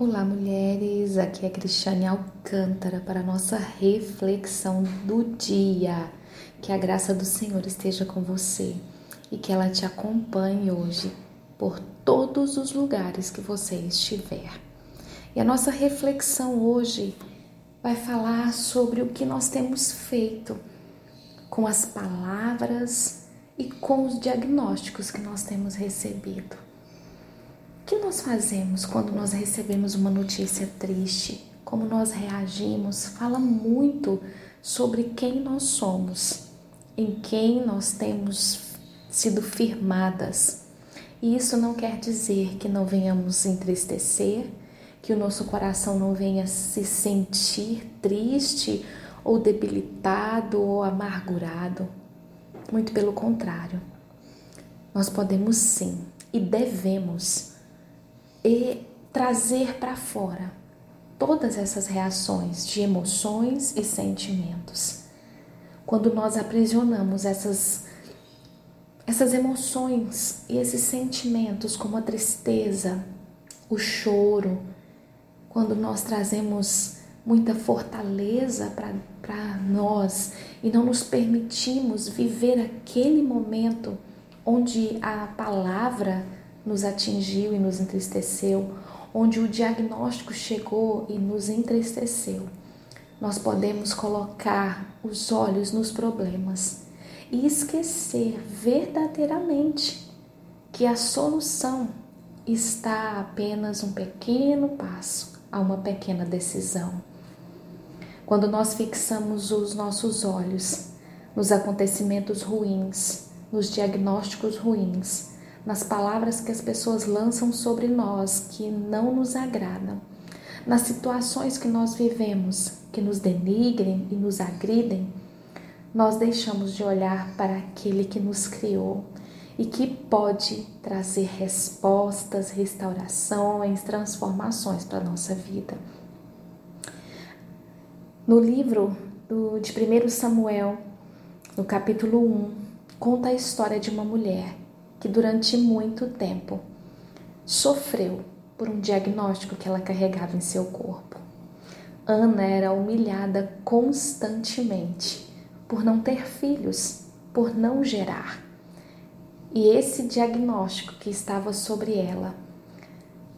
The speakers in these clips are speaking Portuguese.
Olá, mulheres. Aqui é Cristiane Alcântara para a nossa reflexão do dia. Que a graça do Senhor esteja com você e que ela te acompanhe hoje por todos os lugares que você estiver. E a nossa reflexão hoje vai falar sobre o que nós temos feito com as palavras e com os diagnósticos que nós temos recebido que nós fazemos quando nós recebemos uma notícia triste? Como nós reagimos? Fala muito sobre quem nós somos, em quem nós temos sido firmadas. E isso não quer dizer que não venhamos entristecer, que o nosso coração não venha se sentir triste ou debilitado ou amargurado. Muito pelo contrário. Nós podemos sim e devemos e trazer para fora todas essas reações de emoções e sentimentos. Quando nós aprisionamos essas essas emoções e esses sentimentos, como a tristeza, o choro, quando nós trazemos muita fortaleza para nós e não nos permitimos viver aquele momento onde a palavra nos atingiu e nos entristeceu, onde o diagnóstico chegou e nos entristeceu, nós podemos colocar os olhos nos problemas e esquecer verdadeiramente que a solução está apenas um pequeno passo a uma pequena decisão. Quando nós fixamos os nossos olhos nos acontecimentos ruins, nos diagnósticos ruins, nas palavras que as pessoas lançam sobre nós que não nos agradam, nas situações que nós vivemos que nos denigrem e nos agridem, nós deixamos de olhar para aquele que nos criou e que pode trazer respostas, restaurações, transformações para a nossa vida. No livro do, de 1 Samuel, no capítulo 1, conta a história de uma mulher que durante muito tempo sofreu por um diagnóstico que ela carregava em seu corpo. Ana era humilhada constantemente por não ter filhos, por não gerar. E esse diagnóstico que estava sobre ela,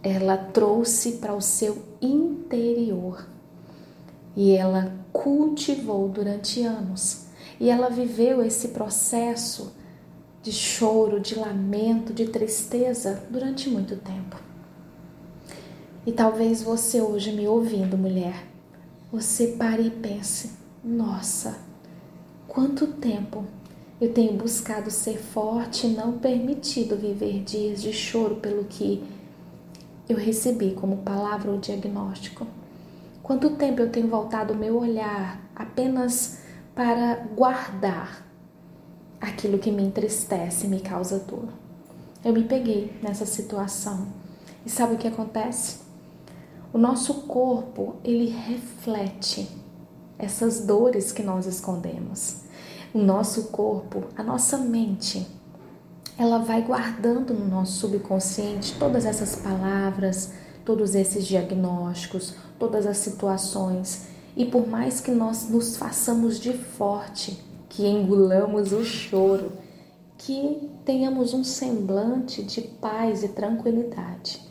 ela trouxe para o seu interior e ela cultivou durante anos. E ela viveu esse processo de choro, de lamento, de tristeza durante muito tempo. E talvez você hoje me ouvindo, mulher, você pare e pense: nossa, quanto tempo eu tenho buscado ser forte e não permitido viver dias de choro pelo que eu recebi como palavra ou diagnóstico. Quanto tempo eu tenho voltado o meu olhar apenas para guardar aquilo que me entristece, me causa dor. Eu me peguei nessa situação. E sabe o que acontece? O nosso corpo, ele reflete essas dores que nós escondemos. O nosso corpo, a nossa mente, ela vai guardando no nosso subconsciente todas essas palavras, todos esses diagnósticos, todas as situações. E por mais que nós nos façamos de forte, que engulamos o choro, que tenhamos um semblante de paz e tranquilidade.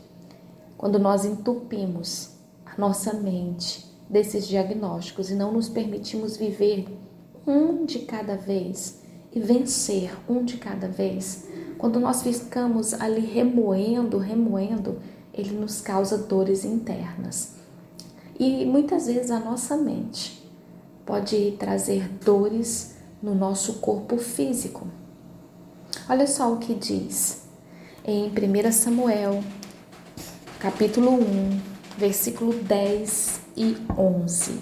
Quando nós entupimos a nossa mente desses diagnósticos e não nos permitimos viver um de cada vez e vencer um de cada vez, quando nós ficamos ali remoendo, remoendo, ele nos causa dores internas. E muitas vezes a nossa mente pode trazer dores no nosso corpo físico. Olha só o que diz em 1 Samuel, capítulo 1, versículo 10 e 11.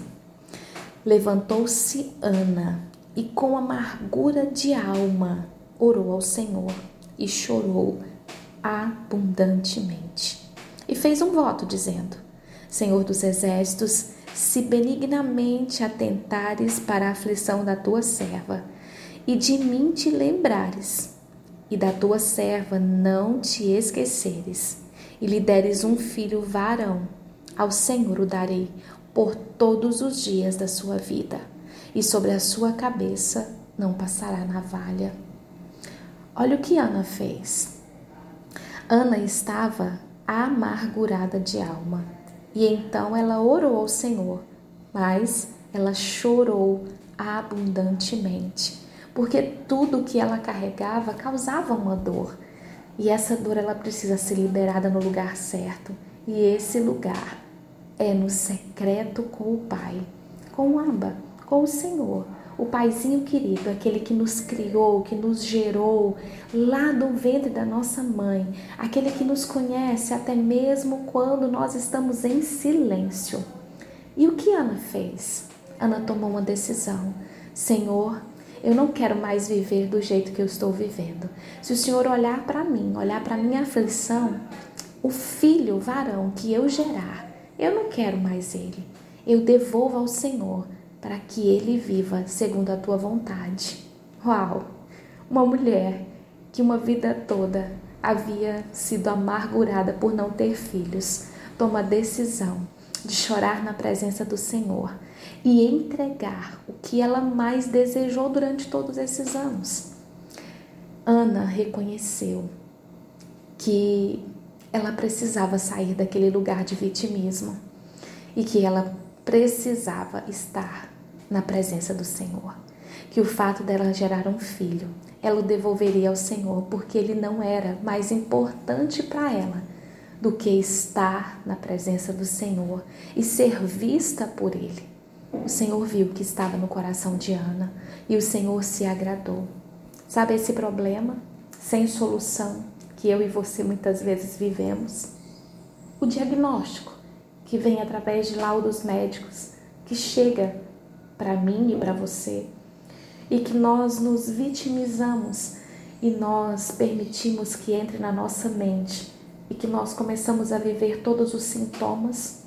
Levantou-se Ana e com amargura de alma orou ao Senhor e chorou abundantemente. E fez um voto dizendo: Senhor dos exércitos, se benignamente atentares para a aflição da tua serva, e de mim te lembrares, e da tua serva não te esqueceres, e lhe deres um filho varão, Ao Senhor o darei por todos os dias da sua vida, e sobre a sua cabeça não passará navalha. Olha o que Ana fez. Ana estava amargurada de alma, e então ela orou ao Senhor, mas ela chorou abundantemente, porque tudo que ela carregava causava uma dor. E essa dor ela precisa ser liberada no lugar certo. E esse lugar é no secreto com o Pai, com o Abba, com o Senhor, o Paizinho querido, aquele que nos criou, que nos gerou lá do ventre da nossa mãe, aquele que nos conhece até mesmo quando nós estamos em silêncio. E o que Ana fez? Ana tomou uma decisão. Senhor, eu não quero mais viver do jeito que eu estou vivendo. Se o Senhor olhar para mim, olhar para minha aflição, o filho varão que eu gerar, eu não quero mais ele. Eu devolvo ao Senhor para que ele viva segundo a tua vontade. Uau! Uma mulher que uma vida toda havia sido amargurada por não ter filhos, toma a decisão de chorar na presença do Senhor e entregar o que ela mais desejou durante todos esses anos. Ana reconheceu que ela precisava sair daquele lugar de vitimismo e que ela precisava estar na presença do Senhor. Que o fato dela gerar um filho, ela o devolveria ao Senhor, porque ele não era mais importante para ela do que estar na presença do Senhor e ser vista por Ele. O Senhor viu que estava no coração de Ana e o Senhor se agradou. Sabe esse problema sem solução que eu e você muitas vezes vivemos? O diagnóstico que vem através de laudos médicos, que chega para mim e para você, e que nós nos vitimizamos e nós permitimos que entre na nossa mente e que nós começamos a viver todos os sintomas,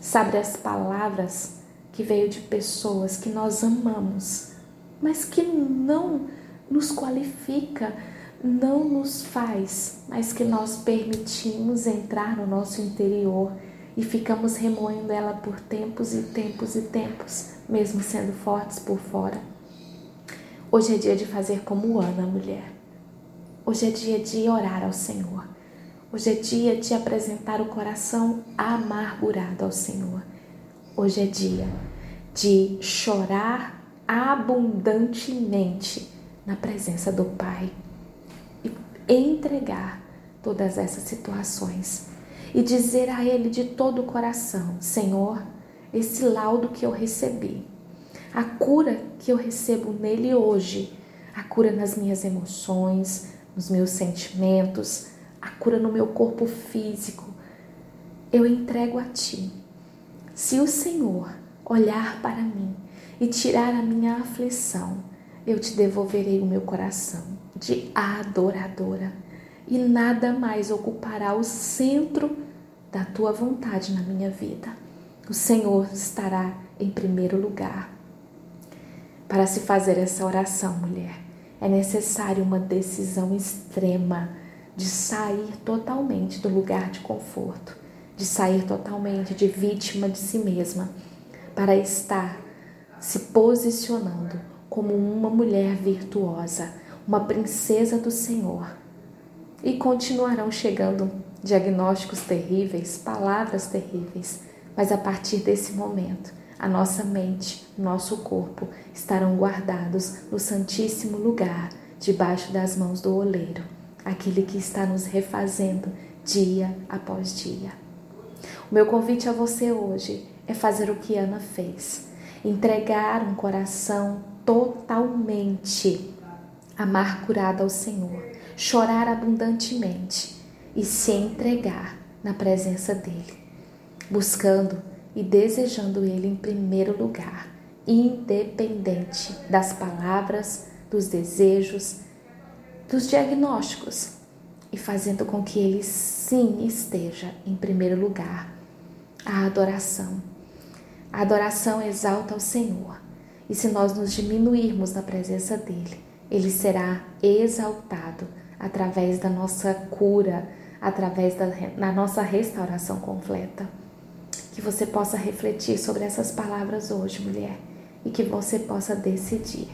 sabe as palavras que veio de pessoas que nós amamos, mas que não nos qualifica, não nos faz, mas que nós permitimos entrar no nosso interior e ficamos remoendo ela por tempos e tempos e tempos, mesmo sendo fortes por fora. Hoje é dia de fazer como Ana, mulher. Hoje é dia de orar ao Senhor. Hoje é dia de apresentar o coração amargurado ao Senhor. Hoje é dia de chorar abundantemente na presença do Pai e entregar todas essas situações e dizer a Ele de todo o coração: Senhor, esse laudo que eu recebi, a cura que eu recebo nele hoje, a cura nas minhas emoções, nos meus sentimentos, a cura no meu corpo físico, eu entrego a Ti. Se o Senhor olhar para mim e tirar a minha aflição, eu te devolverei o meu coração de adoradora e nada mais ocupará o centro da tua vontade na minha vida. O Senhor estará em primeiro lugar. Para se fazer essa oração, mulher, é necessário uma decisão extrema de sair totalmente do lugar de conforto, de sair totalmente de vítima de si mesma, para estar se posicionando como uma mulher virtuosa, uma princesa do Senhor. E continuarão chegando diagnósticos terríveis, palavras terríveis, mas a partir desse momento, a nossa mente, nosso corpo estarão guardados no santíssimo lugar, debaixo das mãos do oleiro aquele que está nos refazendo dia após dia. O meu convite a você hoje é fazer o que Ana fez, entregar um coração totalmente amargurado ao Senhor, chorar abundantemente e se entregar na presença dele, buscando e desejando ele em primeiro lugar, independente das palavras, dos desejos, dos diagnósticos e fazendo com que ele sim esteja em primeiro lugar. A adoração. A adoração exalta o Senhor. E se nós nos diminuirmos na presença dele, ele será exaltado através da nossa cura, através da, da nossa restauração completa. Que você possa refletir sobre essas palavras hoje, mulher, e que você possa decidir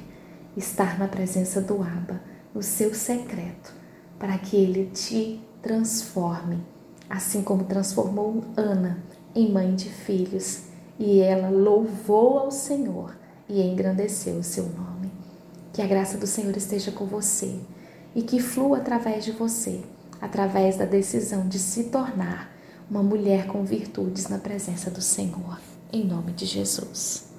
estar na presença do Abba, no seu secreto, para que ele te transforme, assim como transformou Ana em mãe de filhos, e ela louvou ao Senhor e engrandeceu o seu nome. Que a graça do Senhor esteja com você e que flua através de você, através da decisão de se tornar uma mulher com virtudes na presença do Senhor. Em nome de Jesus.